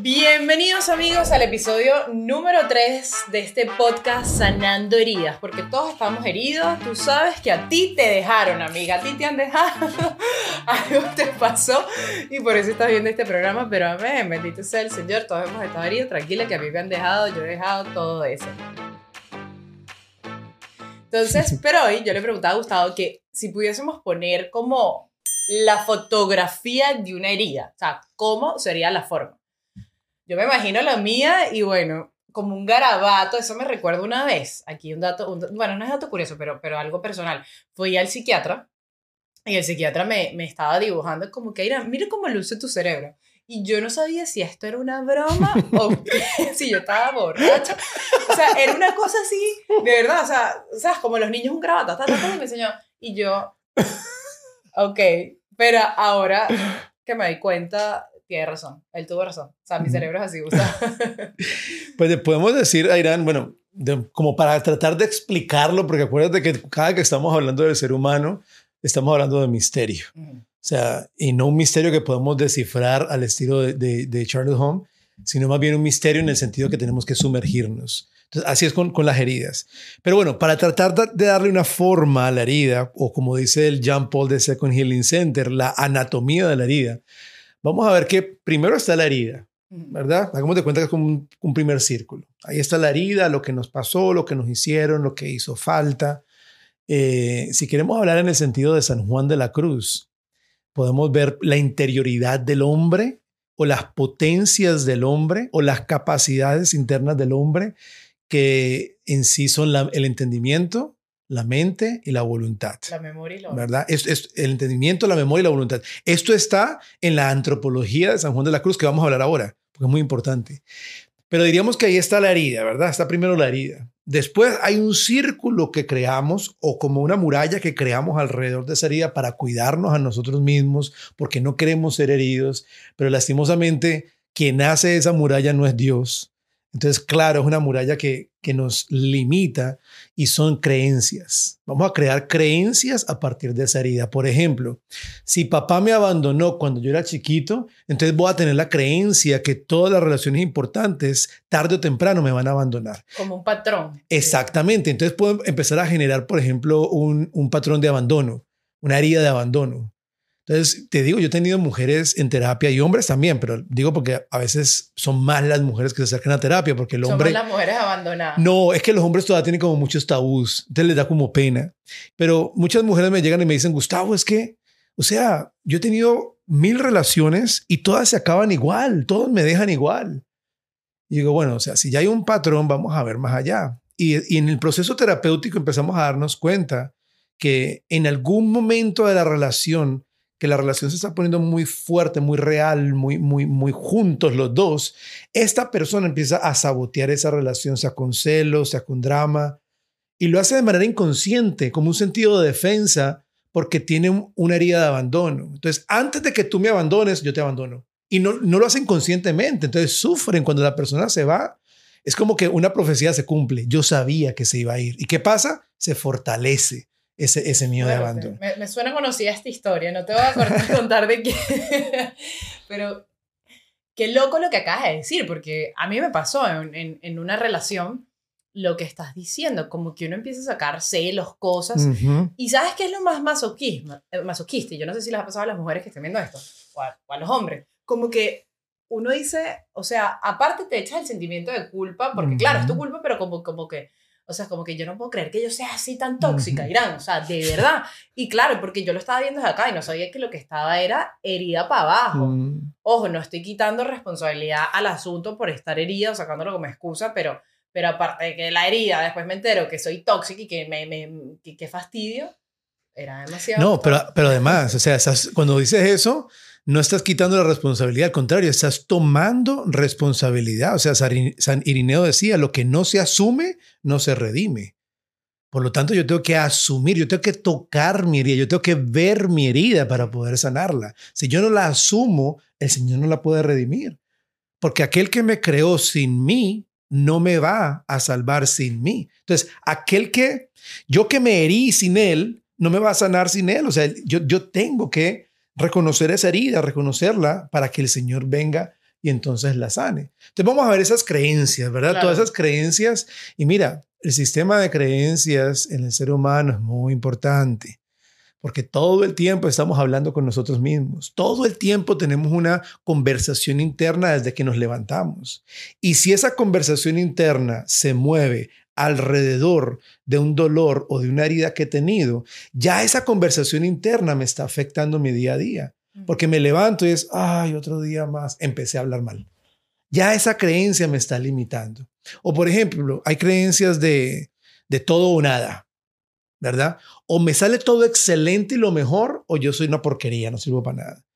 Bienvenidos amigos al episodio número 3 de este podcast Sanando Heridas, porque todos estamos heridos, tú sabes que a ti te dejaron, amiga, a ti te han dejado, algo te pasó y por eso estás viendo este programa, pero amén, bendito sea el Señor, todos hemos estado heridos, tranquila que a mí me han dejado, yo he dejado todo eso. Entonces, pero hoy yo le preguntaba a Gustavo que si pudiésemos poner como la fotografía de una herida, o sea, ¿cómo sería la forma? Yo me imagino la mía y bueno, como un garabato, eso me recuerda una vez, aquí un dato, bueno, no es dato curioso, pero, pero algo personal. Fui al psiquiatra y el psiquiatra me, me estaba dibujando como que, mira, mira cómo luce tu cerebro. Y yo no sabía si esto era una broma o si yo estaba borracha. O sea, era una cosa así, de verdad, o sea, o sea como los niños un garabato, y me enseñó. Y yo, ok, pero ahora que me di cuenta, tiene razón, él tuvo razón. O sea, mi cerebro es así. Pues podemos decir, Irán, bueno, como para tratar de explicarlo, porque acuérdate que cada que estamos hablando del ser humano, estamos hablando de misterio. O sea, y no un misterio que podemos descifrar al estilo de, de, de Charlotte Home, sino más bien un misterio en el sentido que tenemos que sumergirnos. Entonces, así es con, con, las heridas. Pero bueno, para tratar de darle una forma a la herida, o como dice el Jean Paul de Second Healing Center, la anatomía de la herida, vamos a ver que primero está la herida, ¿verdad? Hagamos de cuenta que es como un, un, primer círculo. Ahí está la herida, lo que nos pasó, lo que nos hicieron, lo que hizo falta. Eh, si queremos hablar en el sentido de San Juan de la Cruz, podemos ver la interioridad del hombre o las potencias del hombre o las capacidades internas del hombre que en sí son la, el entendimiento, la mente y la voluntad. La memoria y la voluntad. ¿Verdad? Es, es, el entendimiento, la memoria y la voluntad. Esto está en la antropología de San Juan de la Cruz, que vamos a hablar ahora, porque es muy importante. Pero diríamos que ahí está la herida, ¿verdad? Está primero la herida. Después hay un círculo que creamos o como una muralla que creamos alrededor de esa herida para cuidarnos a nosotros mismos porque no queremos ser heridos, pero lastimosamente quien hace esa muralla no es Dios, entonces, claro, es una muralla que, que nos limita y son creencias. Vamos a crear creencias a partir de esa herida. Por ejemplo, si papá me abandonó cuando yo era chiquito, entonces voy a tener la creencia que todas las relaciones importantes, tarde o temprano, me van a abandonar. Como un patrón. Exactamente. Entonces puedo empezar a generar, por ejemplo, un, un patrón de abandono, una herida de abandono. Entonces, te digo, yo he tenido mujeres en terapia y hombres también, pero digo porque a veces son más las mujeres que se acercan a terapia, porque el hombre... Somos las mujeres abandonadas. No, es que los hombres todavía tienen como muchos tabús, entonces les da como pena. Pero muchas mujeres me llegan y me dicen, Gustavo, es que, o sea, yo he tenido mil relaciones y todas se acaban igual, todos me dejan igual. Y digo, bueno, o sea, si ya hay un patrón, vamos a ver más allá. Y, y en el proceso terapéutico empezamos a darnos cuenta que en algún momento de la relación que la relación se está poniendo muy fuerte, muy real, muy, muy, muy juntos los dos, esta persona empieza a sabotear esa relación, sea con celos, sea con drama, y lo hace de manera inconsciente, como un sentido de defensa, porque tiene una herida de abandono. Entonces, antes de que tú me abandones, yo te abandono. Y no, no lo hacen conscientemente, entonces sufren cuando la persona se va. Es como que una profecía se cumple. Yo sabía que se iba a ir. ¿Y qué pasa? Se fortalece ese, ese miedo de abandono. Me, me, suena conocida esta historia, no te voy a contar de qué, pero qué loco lo que acabas de decir, porque a mí me pasó en, en, en, una relación lo que estás diciendo, como que uno empieza a sacar celos, cosas, uh -huh. y ¿sabes qué es lo más masoquismo, eh, masoquista? Y yo no sé si les ha pasado a las mujeres que estén viendo esto, o a, o a los hombres, como que uno dice, o sea, aparte te echas el sentimiento de culpa, porque uh -huh. claro, es tu culpa, pero como, como que o sea, como que yo no puedo creer que yo sea así tan tóxica. Irán. O sea, de verdad. Y claro, porque yo lo estaba viendo desde acá y no sabía que lo que estaba era herida para abajo. -huh. Ojo, no estoy quitando responsabilidad al asunto por estar herida o sacándolo como excusa, pero, pero aparte de que la herida, después me entero que soy tóxica y que me, me que, que fastidio, era demasiado. No, pero, pero además, o sea, cuando dices eso, no estás quitando la responsabilidad, al contrario, estás tomando responsabilidad. O sea, San Irineo decía, lo que no se asume, no se redime. Por lo tanto, yo tengo que asumir, yo tengo que tocar mi herida, yo tengo que ver mi herida para poder sanarla. Si yo no la asumo, el Señor no la puede redimir. Porque aquel que me creó sin mí, no me va a salvar sin mí. Entonces, aquel que, yo que me herí sin él, no me va a sanar sin él. O sea, yo, yo tengo que reconocer esa herida, reconocerla para que el Señor venga y entonces la sane. Entonces vamos a ver esas creencias, ¿verdad? Todas esas creencias. Y mira, el sistema de creencias en el ser humano es muy importante porque todo el tiempo estamos hablando con nosotros mismos. Todo el tiempo tenemos una conversación interna desde que nos levantamos. Y si esa conversación interna se mueve alrededor de un dolor o de una herida que he tenido, ya esa conversación interna me está afectando mi día a día. Porque me levanto y es, ay, otro día más, empecé a hablar mal. Ya esa creencia me está limitando. O por ejemplo, hay creencias de, de todo o nada. ¿verdad? O me sale todo excelente y lo mejor, o yo soy una porquería, no sirvo para nada.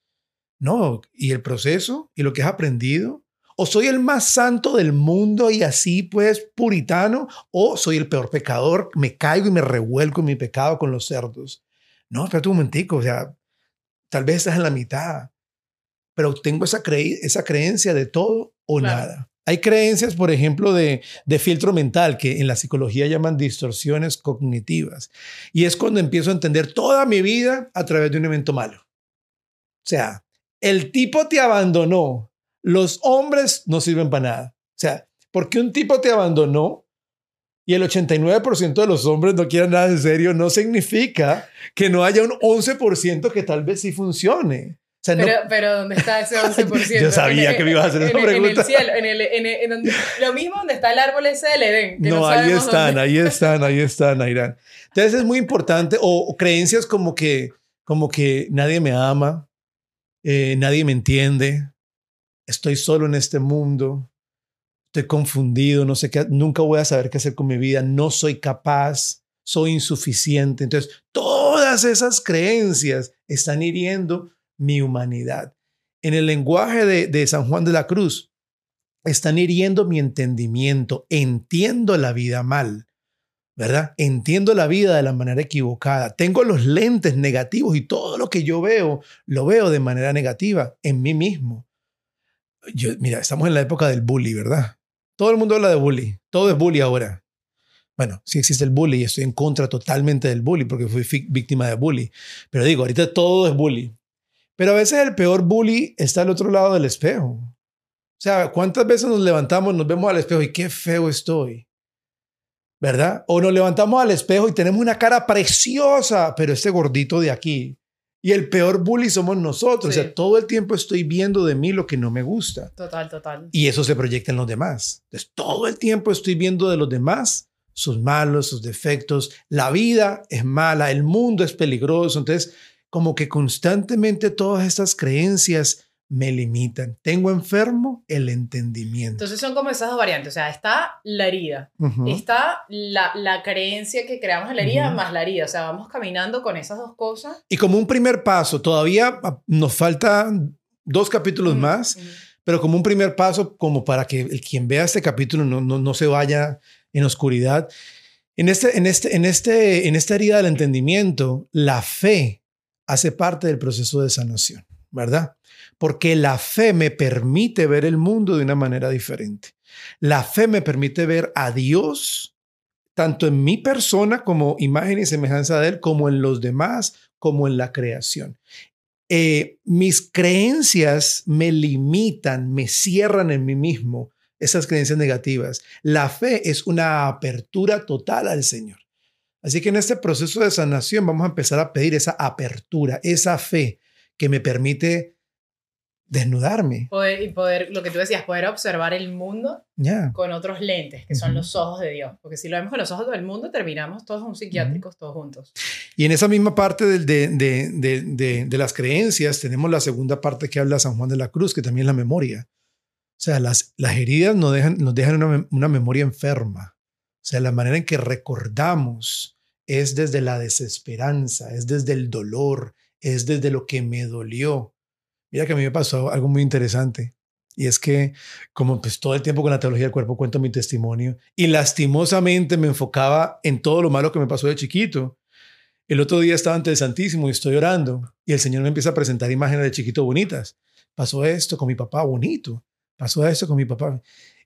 No, y el proceso y lo que has aprendido, o soy el más santo del mundo y así pues puritano, o soy el peor pecador, me caigo y me revuelco en mi pecado con los cerdos. No, espérate un momentico, o sea, tal vez estás en la mitad, pero tengo esa, esa creencia de todo o nada. Hay creencias, por ejemplo, de, filtro mental, que en la psicología llaman distorsiones cognitivas. Y es cuando empiezo a entender toda mi vida a través de un evento malo. O sea, el tipo te abandonó, los hombres no sirven para nada. O sea, porque un tipo te abandonó y el 89% de los hombres no quieran nada en serio, no significa que no haya un 11% que tal vez sí funcione pero, ¿dónde está ese 11%? Yo sabía que me ibas a hacer esa pregunta. En el cielo, en el, en lo mismo donde está el árbol ese del Edén. no, ahí están, ahí están, ahí están, Ayrán. Entonces es muy importante, o, creencias como que, como que nadie me ama, eh, nadie me entiende, estoy solo en este mundo, estoy confundido, no sé qué, nunca voy a saber qué hacer con mi vida, no soy capaz, soy insuficiente. Entonces, todas esas creencias están hiriendo mi humanidad. En el lenguaje de, San Juan de la Cruz, están hiriendo mi entendimiento, entiendo la vida mal, ¿verdad? Entiendo la vida de la manera equivocada, tengo los lentes negativos y todo lo que yo veo, lo veo de manera negativa en mí mismo. Mira, estamos en la época del bully, ¿verdad? Todo el mundo habla de bully, todo es bully ahora. Bueno, sí existe el bully y estoy en contra totalmente del bully porque fui víctima de bully. Pero digo, ahorita todo es bully. Pero a veces el peor bully está al otro lado del espejo. O sea, ¿cuántas veces nos levantamos, nos vemos al espejo y qué feo estoy? ¿Verdad? O nos levantamos al espejo y tenemos una cara preciosa, pero este gordito de aquí. Y el peor bully somos nosotros. O sea, todo el tiempo estoy viendo de mí lo que no me gusta. Total, total. Y eso se proyecta en los demás. Entonces, todo el tiempo estoy viendo de los demás sus malos, sus defectos. La vida es mala, el mundo es peligroso. Entonces, como que constantemente todas estas creencias me limitan. Tengo enfermo el entendimiento. Entonces son como esas dos variantes. O sea, está la herida, está la, la, creencia que creamos en la herida más la herida. O sea, vamos caminando con esas dos cosas. Y como un primer paso, todavía ah, nos faltan dos capítulos más, pero como un primer paso, como para que el quien vea este capítulo no, no, no se vaya en oscuridad. En, este, en, este, en, este, en esta herida del entendimiento, la fe hace parte del proceso de sanación, ¿verdad? Porque la fe me permite ver el mundo de una manera diferente. La fe me permite ver a Dios tanto en mi persona como imagen y semejanza de Él, como en los demás, como en la creación. Eh, mis creencias me limitan, me cierran en mí mismo, esas creencias negativas. La fe es una apertura total al Señor. Así que en este proceso de sanación vamos a empezar a pedir esa apertura, esa fe que me permite desnudarme. Poder, y poder, lo que tú decías, poder observar el mundo con otros lentes, que son los ojos de Dios. Porque si lo vemos con los ojos del mundo, terminamos todos un psiquiátricos, todos juntos. Y en esa misma parte de, de, de, las creencias, tenemos la segunda parte que habla San Juan de la Cruz, que también es la memoria. O sea, las, las heridas nos dejan, nos dejan una, una memoria enferma. O sea, la manera en que recordamos es desde la desesperanza, es desde el dolor, es desde lo que me dolió. Mira que a mí me pasó algo muy interesante. Y es que, como pues todo el tiempo con la teología del cuerpo cuento mi testimonio, y lastimosamente me enfocaba en todo lo malo que me pasó de chiquito. El otro día estaba ante el Santísimo y estoy orando, y el Señor me empieza a presentar imágenes de chiquito bonitas. Pasó esto con mi papá, bonito. Pasó esto con mi papá.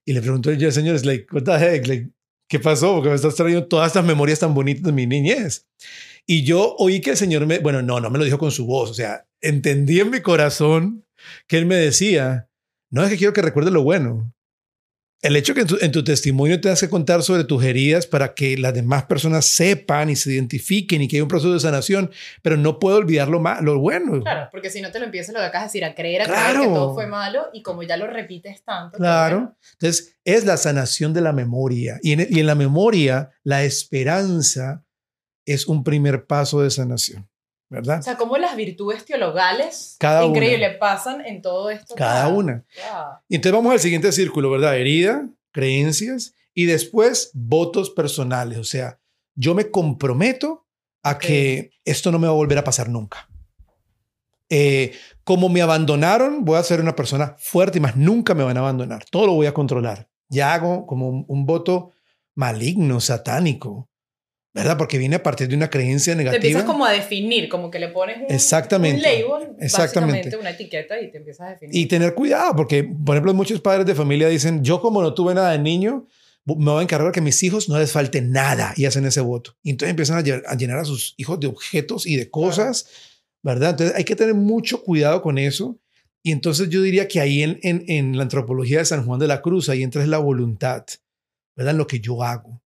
Y le pregunto al Señor, es like, what the heck? Like, ¿qué pasó? Porque me estás trayendo todas estas memorias tan bonitas de mi niñez. Y yo oí que el Señor me, bueno, no, no me lo dijo con su voz, o sea, entendí en mi corazón que Él me decía, No es que quiero que recuerdes lo bueno. El hecho que en tu, en tu testimonio te que contar sobre tus heridas para que las demás personas sepan y se identifiquen y que hay un proceso de sanación, pero no puedo olvidar lo, lo bueno. Claro, porque si no te lo empiezas lo que acabas de decir, a creer, a creer que todo fue malo y como ya lo repites tanto. Claro. Entonces, es la sanación de la memoria. Y en, y en la memoria, la esperanza es un primer paso de sanación. ¿Verdad? O sea, cómo las virtudes teologales Cada increíble pasan en todo esto. Cada una. Y entonces vamos al siguiente círculo, ¿verdad? Herida, creencias y después votos personales. O sea, yo me comprometo a que esto no me va a volver a pasar nunca. Eh, como me abandonaron, voy a ser una persona fuerte y más nunca me van a abandonar. Todo lo voy a controlar. Ya hago como un voto maligno, satánico. ¿Verdad? Porque viene a partir de una creencia negativa. Te empiezas como a definir, como que le pones un, Exactamente. un label, Exactamente. una etiqueta y te empiezas a definir. Y tener cuidado, porque, por ejemplo, muchos padres de familia dicen, yo como no tuve nada de niño, me voy a encargar que a mis hijos no les falte nada y hacen ese voto. Y entonces empiezan a llenar a sus hijos de objetos y de cosas, ¿verdad? Entonces hay que tener mucho cuidado con eso. Y entonces yo diría que ahí en, en, en la antropología de San Juan de la Cruz, ahí entra la voluntad, ¿verdad? Lo que yo hago.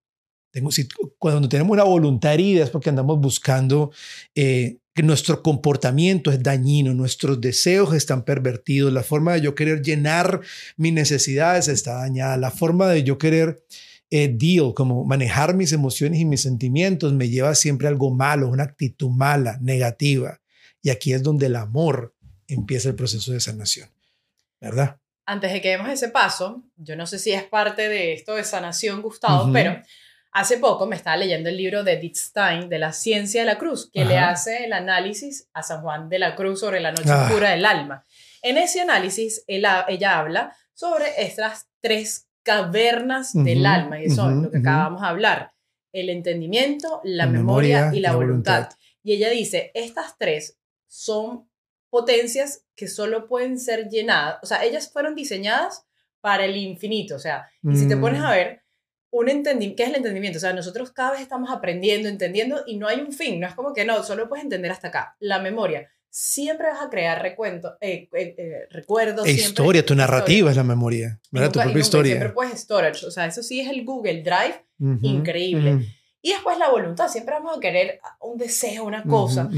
Tengo, cuando tenemos una voluntad herida es porque andamos buscando eh, que nuestro comportamiento es dañino, nuestros deseos están pervertidos, la forma de yo querer llenar mis necesidades está dañada, la forma de yo querer eh, deal, como manejar mis emociones y mis sentimientos, me lleva siempre a algo malo, una actitud mala, negativa. Y aquí es donde el amor empieza el proceso de sanación, ¿verdad? Antes de que demos ese paso, yo no sé si es parte de esto de sanación, Gustavo, pero Hace poco me estaba leyendo el libro de Edith Stein de la ciencia de la cruz, que le hace el análisis a San Juan de la Cruz sobre la noche ah. oscura del alma. En ese análisis, ella habla sobre estas tres cavernas del alma, y eso es lo que acabamos de hablar, el entendimiento, la, memoria, y la, voluntad. Y ella dice, estas tres son potencias que solo pueden ser llenadas, o sea, ellas fueron diseñadas para el infinito, o sea, y si te pones a mm. ver, un entendimiento, ¿qué es el entendimiento? O sea, nosotros cada vez estamos aprendiendo, entendiendo y no hay un fin, no es como que no, solo puedes entender hasta acá. La memoria, siempre vas a crear recuento, eh, eh, eh, recuerdos. E historia, tu narrativa es la memoria, ¿verdad? tu propia historia. Siempre puedes storage, o sea, eso sí es el Google Drive, increíble. Y después la voluntad, siempre vamos a querer un deseo, una cosa,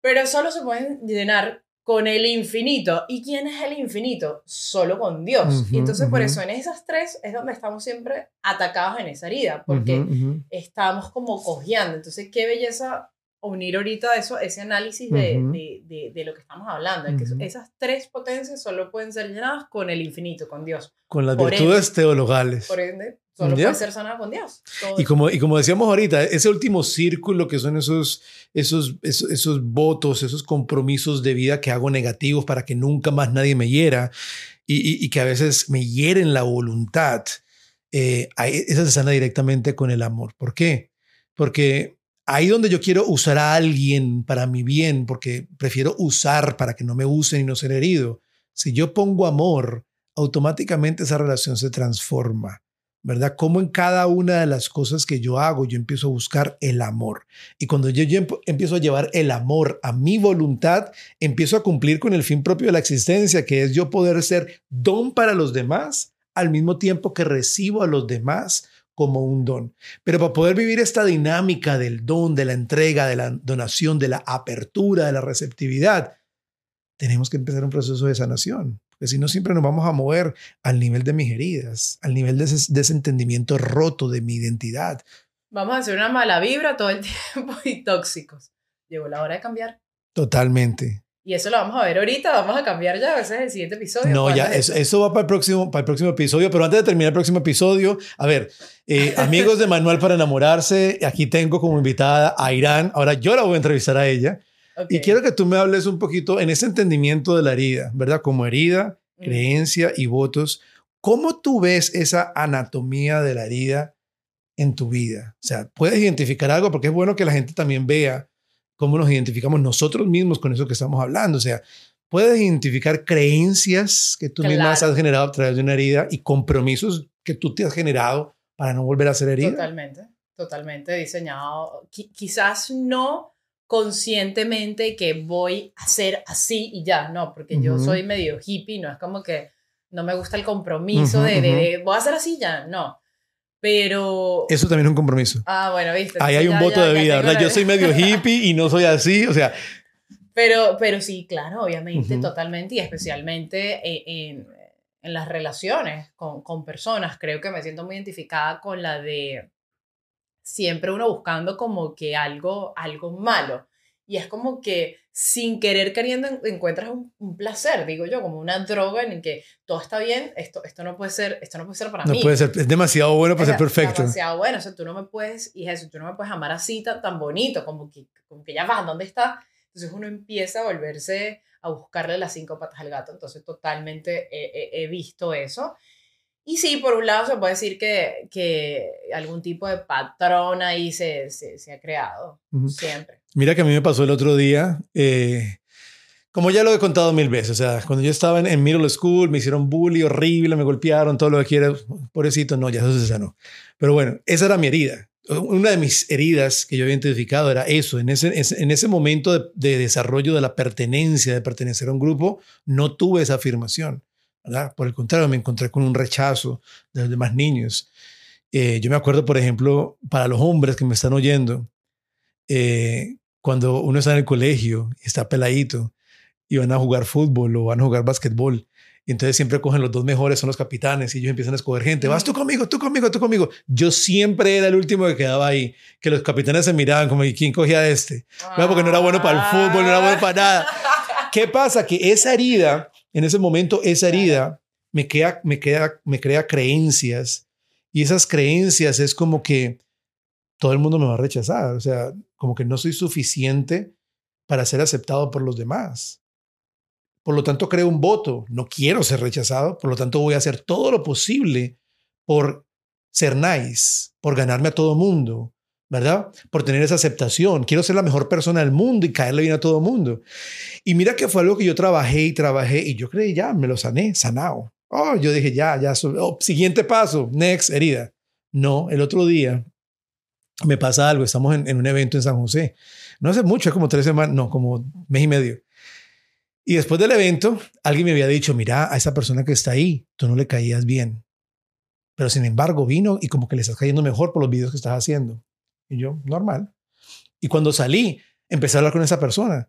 pero solo se pueden llenar con el infinito. ¿Y quién es el infinito? Solo con Dios. y entonces por eso en esas tres es donde estamos siempre atacados en esa herida, porque estamos como cojeando. Entonces, qué belleza unir ahorita eso, ese análisis de, de, de, lo que estamos hablando. que esas tres potencias solo pueden ser llenadas con el infinito, con Dios. Con las virtudes teologales. Por ende, solo puede ser sanada con Dios. y como, y como decíamos ahorita, ese último círculo que son esos, esos, esos, esos, votos, esos compromisos de vida que hago negativos para que nunca más nadie me hiera y, y, que a veces me hieren la voluntad, eh, esa se sana directamente con el amor. ¿Por qué? Porque ahí donde yo quiero usar a alguien para mi bien, porque prefiero usar para que no me usen y no ser herido. Si yo pongo amor, automáticamente esa relación se transforma, ¿verdad? Como en cada una de las cosas que yo hago, yo empiezo a buscar el amor. Y cuando yo, empiezo a llevar el amor a mi voluntad, empiezo a cumplir con el fin propio de la existencia, que es yo poder ser don para los demás al mismo tiempo que recibo a los demás como un don. Pero para poder vivir esta dinámica del don, de la entrega, de la donación, de la apertura, de la receptividad, tenemos que empezar un proceso de sanación. Porque si no, siempre nos vamos a mover al nivel de mis heridas, al nivel de ese, entendimiento roto de mi identidad. Vamos a hacer una mala vibra todo el tiempo y tóxicos. Llegó la hora de cambiar. Totalmente. Y eso lo vamos a ver ahorita, vamos a cambiar ya, ese es el siguiente episodio. No, ya, eso, va para el, próximo, para el próximo episodio, pero antes de terminar el próximo episodio, a ver, eh, amigos de Manual para enamorarse, aquí tengo como invitada a Irán, ahora yo la voy a entrevistar a ella, y quiero que tú me hables un poquito en ese entendimiento de la herida, ¿verdad? Como herida, mm. creencia y votos, ¿cómo tú ves esa anatomía de la herida en tu vida? O sea, ¿puedes identificar algo? Porque es bueno que la gente también vea cómo nos identificamos nosotros mismos con eso que estamos hablando. O sea, puedes identificar creencias que tú mismas has generado a través de una herida y compromisos que tú te has generado para no volver a ser herida. Totalmente, totalmente diseñado. quizás no conscientemente que voy a ser así y ya, no, porque yo soy medio hippie, no es como que no me gusta el compromiso de, de, voy a hacer así ya, no. Pero... Eso también es un compromiso. Ah, bueno, viste. Ahí hay un voto de vida, ¿verdad? Yo soy medio hippie y no soy así, o sea... Pero, pero sí, claro, obviamente, totalmente, y especialmente en, en las relaciones con, con, personas, creo que me siento muy identificada con la de siempre uno buscando como que algo, algo malo. Y es como que sin querer queriendo encuentras un, placer, digo yo, como una droga en el que todo está bien, esto, esto, no, puede ser, esto no puede ser para no mí. Puede ser, es demasiado bueno para ser perfecto. Es demasiado bueno, o sea, tú no me puedes, y eso, tú no me puedes amar así tan, tan bonito, como que, como que ya vas, ¿dónde está? Entonces uno empieza a volverse a buscarle las cinco patas al gato, entonces totalmente he, he visto eso. Y sí, por un lado se puede decir que, que algún tipo de patrón ahí se, se, ha creado, siempre. Mira que a mí me pasó el otro día, eh, como ya lo he contado mil veces, o sea, cuando yo estaba en, en, middle school, me hicieron bullying horrible, me golpearon, todo lo que quiera, pobrecito, no, ya eso se sanó. Pero bueno, esa era mi herida. Una de mis heridas que yo había identificado era eso, en ese, en ese momento de, de desarrollo de la pertenencia, de pertenecer a un grupo, no tuve esa afirmación. Por el contrario, me encontré con un rechazo de los demás niños. Eh, yo me acuerdo, por ejemplo, para los hombres que me están oyendo, eh, cuando uno está en el colegio está peladito y van a jugar fútbol o van a jugar básquetbol, y entonces siempre cogen los dos mejores, son los capitanes, y ellos empiezan a escoger gente. Vas tú conmigo, tú conmigo, tú conmigo. Yo siempre era el último que quedaba ahí, que los capitanes se miraban como, ¿y quién cogía a este? porque no era bueno para el fútbol, no era bueno para nada. ¿Qué pasa? Que esa herida en ese momento esa herida me, crea, me, queda, me crea creencias y esas creencias es como que todo el mundo me va a rechazar, o sea, como que no soy suficiente para ser aceptado por los demás. Por lo tanto, creo un voto, no quiero ser rechazado, por lo tanto voy a hacer todo lo posible por ser nice, por ganarme a todo mundo, ¿verdad? Por tener esa aceptación. Quiero ser la mejor persona del mundo y caerle bien a todo el mundo. Y mira que fue algo que yo trabajé y trabajé y yo creí, ya, me lo sané, sanado. Oh, yo dije, ya, ya, oh, siguiente paso, next, herida. No, el otro día me pasa algo, estamos en, un evento en San José. No hace mucho, es como tres semanas, no, como mes y medio. Y después del evento, alguien me había dicho, mira, a esa persona que está ahí, tú no le caías bien. Pero sin embargo, vino y como que le estás cayendo mejor por los videos que estás haciendo. Y yo, normal. Y cuando salí, empecé a hablar con esa persona.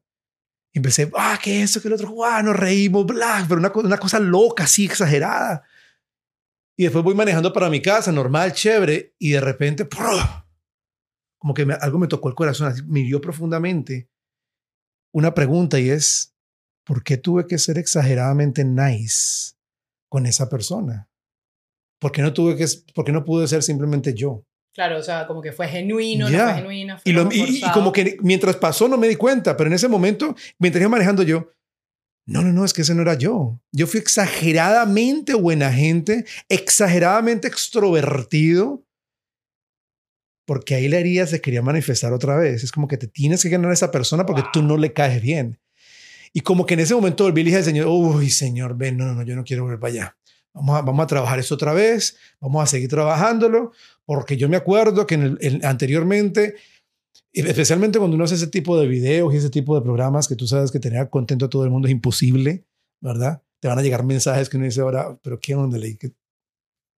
Y empecé, ah, ¿qué es eso? Que el otro, ah, nos reímos, bla, pero una, una cosa loca, así exagerada. Y después voy manejando para mi casa, normal, chévere, y de repente, como que algo me tocó el corazón, así, me profundamente. Una pregunta y es, ¿por qué tuve que ser exageradamente nice con esa persona? ¿Por qué no tuve que, por qué no pude ser simplemente yo? Claro, o sea, como que fue genuino, no fue genuino. y, como que mientras pasó no me di cuenta, pero en ese momento, mientras iba manejando yo, no, no, no, es que ese no era yo. Yo fui exageradamente buena gente, exageradamente extrovertido, porque ahí la herida se quería manifestar otra vez. Es como que te tienes que ganar a esa persona porque tú no le caes bien. Y como que en ese momento volví y dije al Señor, uy, Señor, ven, no, no, no, yo no quiero volver para allá. Vamos a, vamos a trabajar eso otra vez, vamos a seguir trabajándolo, porque yo me acuerdo que en anteriormente, especialmente cuando uno hace ese tipo de videos y ese tipo de programas que tú sabes que tener contento a todo el mundo es imposible, ¿verdad? Te van a llegar mensajes que uno dice ahora, pero ¿qué onda que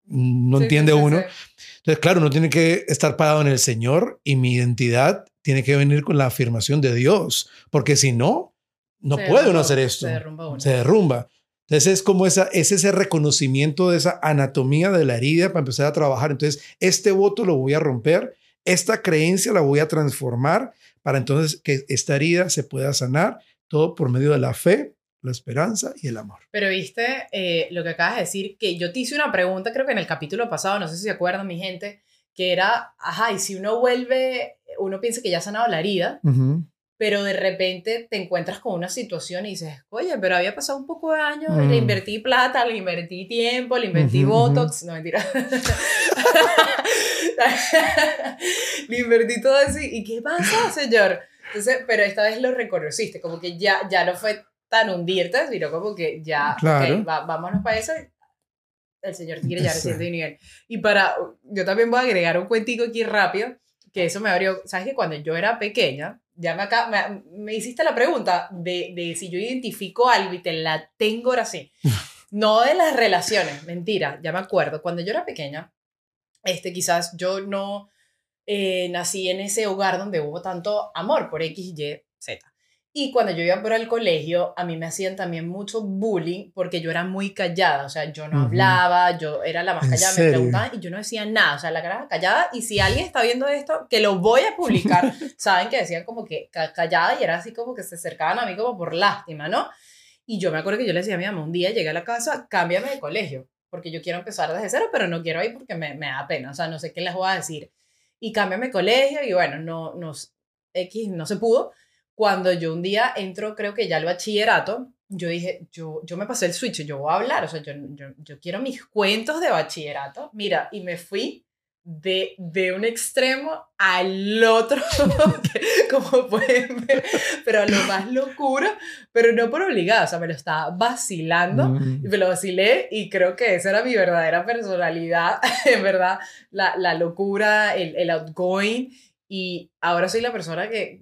no entiende uno. Entonces, claro, uno tiene que estar parado en el Señor y mi identidad tiene que venir con la afirmación de Dios, porque si no, no puede uno hacer esto. Se derrumba. Se derrumba. Entonces es como esa, es ese reconocimiento de esa anatomía de la herida para empezar a trabajar. Entonces, este voto lo voy a romper, esta creencia la voy a transformar para entonces que esta herida se pueda sanar, todo por medio de la fe, la esperanza y el amor. Pero viste eh, lo que acabas de decir, que yo te hice una pregunta, creo que en el capítulo pasado, no sé si se acuerdan mi gente, que era, ajá, y si uno vuelve, uno piensa que ya ha sanado la herida, pero de repente te encuentras con una situación y dices, oye, pero había pasado un poco de años, le mm. invertí plata, le invertí tiempo, le invertí Botox, no mentira. le invertí todo eso y ¿qué pasa, señor? Entonces, pero esta vez lo reconociste, como que ya, ya no fue tan hundirte, sino como que ya, claro. vámonos para eso. El señor quiere ya reciente nivel. Y para, yo también voy a agregar un cuentico aquí rápido, que eso me abrió, ¿sabes que cuando yo era pequeña, ya me, acá, me, me, hiciste la pregunta de, de, si yo identifico algo y te la tengo ahora sí. No de las relaciones, mentira, ya me acuerdo. Cuando yo era pequeña, este, quizás yo no eh, nací en ese hogar donde hubo tanto amor por X, Y, Z. Y cuando yo iba por el colegio, a mí me hacían también mucho bullying porque yo era muy callada, o sea, yo no hablaba, yo era la más callada, me preguntaban y yo no decía nada, o sea, la cara callada y si alguien está viendo esto, que lo voy a publicar, saben que decían como que callada y era así como que se acercaban a mí como por lástima, ¿no? Y yo me acuerdo que yo le decía a mi mamá, un día llegué a la casa, cámbiame de colegio, porque yo quiero empezar desde cero, pero no quiero ir porque me, me da pena, o sea, no sé qué les voy a decir. Y cámbiame de colegio y bueno, no, no, X no se pudo cuando yo un día entro, creo que ya al bachillerato, yo dije, yo, yo me pasé el switch, yo voy a hablar, o sea, yo, yo, yo quiero mis cuentos de bachillerato. Mira, y me fui de, de un extremo al otro, como pueden ver, pero a lo más locura, pero no por obligada, o sea, me lo estaba vacilando mm. y me lo vacilé y creo que esa era mi verdadera personalidad, en verdad, la, la locura, el, el outgoing y ahora soy la persona que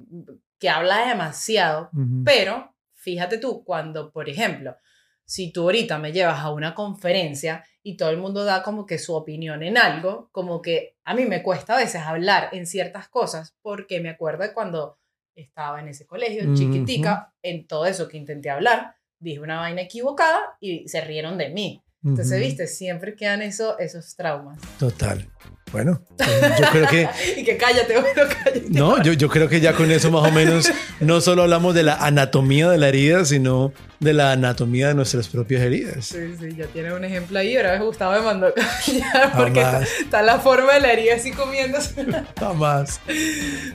que habla demasiado, pero fíjate tú, cuando, por ejemplo, si tú ahorita me llevas a una conferencia y todo el mundo da como que su opinión en algo, como que a mí me cuesta a veces hablar en ciertas cosas porque me acuerdo de cuando estaba en ese colegio, chiquitica, en todo eso que intenté hablar, dije una vaina equivocada y se rieron de mí. Entonces, viste, siempre quedan eso, esos traumas. Total. Bueno, yo creo que... y que cállate, bueno, cállate. No, yo, yo creo que ya con eso más o menos no solo hablamos de la anatomía de la herida, sino de la anatomía de nuestras propias heridas. Sí, sí, ya tiene un ejemplo ahí. Ahora Gustavo me mandó callar porque está, la forma de la herida así comiéndose. Jamás.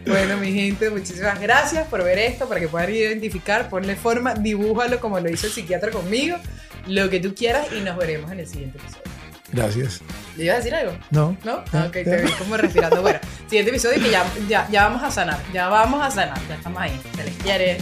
Bueno, mi gente, muchísimas gracias por ver esto, para que puedan identificar, ponle forma, dibújalo como lo hizo el psiquiatra conmigo, lo que tú quieras y nos veremos en el siguiente episodio. Gracias. ¿Le ibas a decir algo? No. ¿No? Ah, ok, te vi como respirando. Bueno, siguiente episodio que ya, ya, ya vamos a sanar. Ya vamos a sanar. Ya estamos ahí. Se les quiere.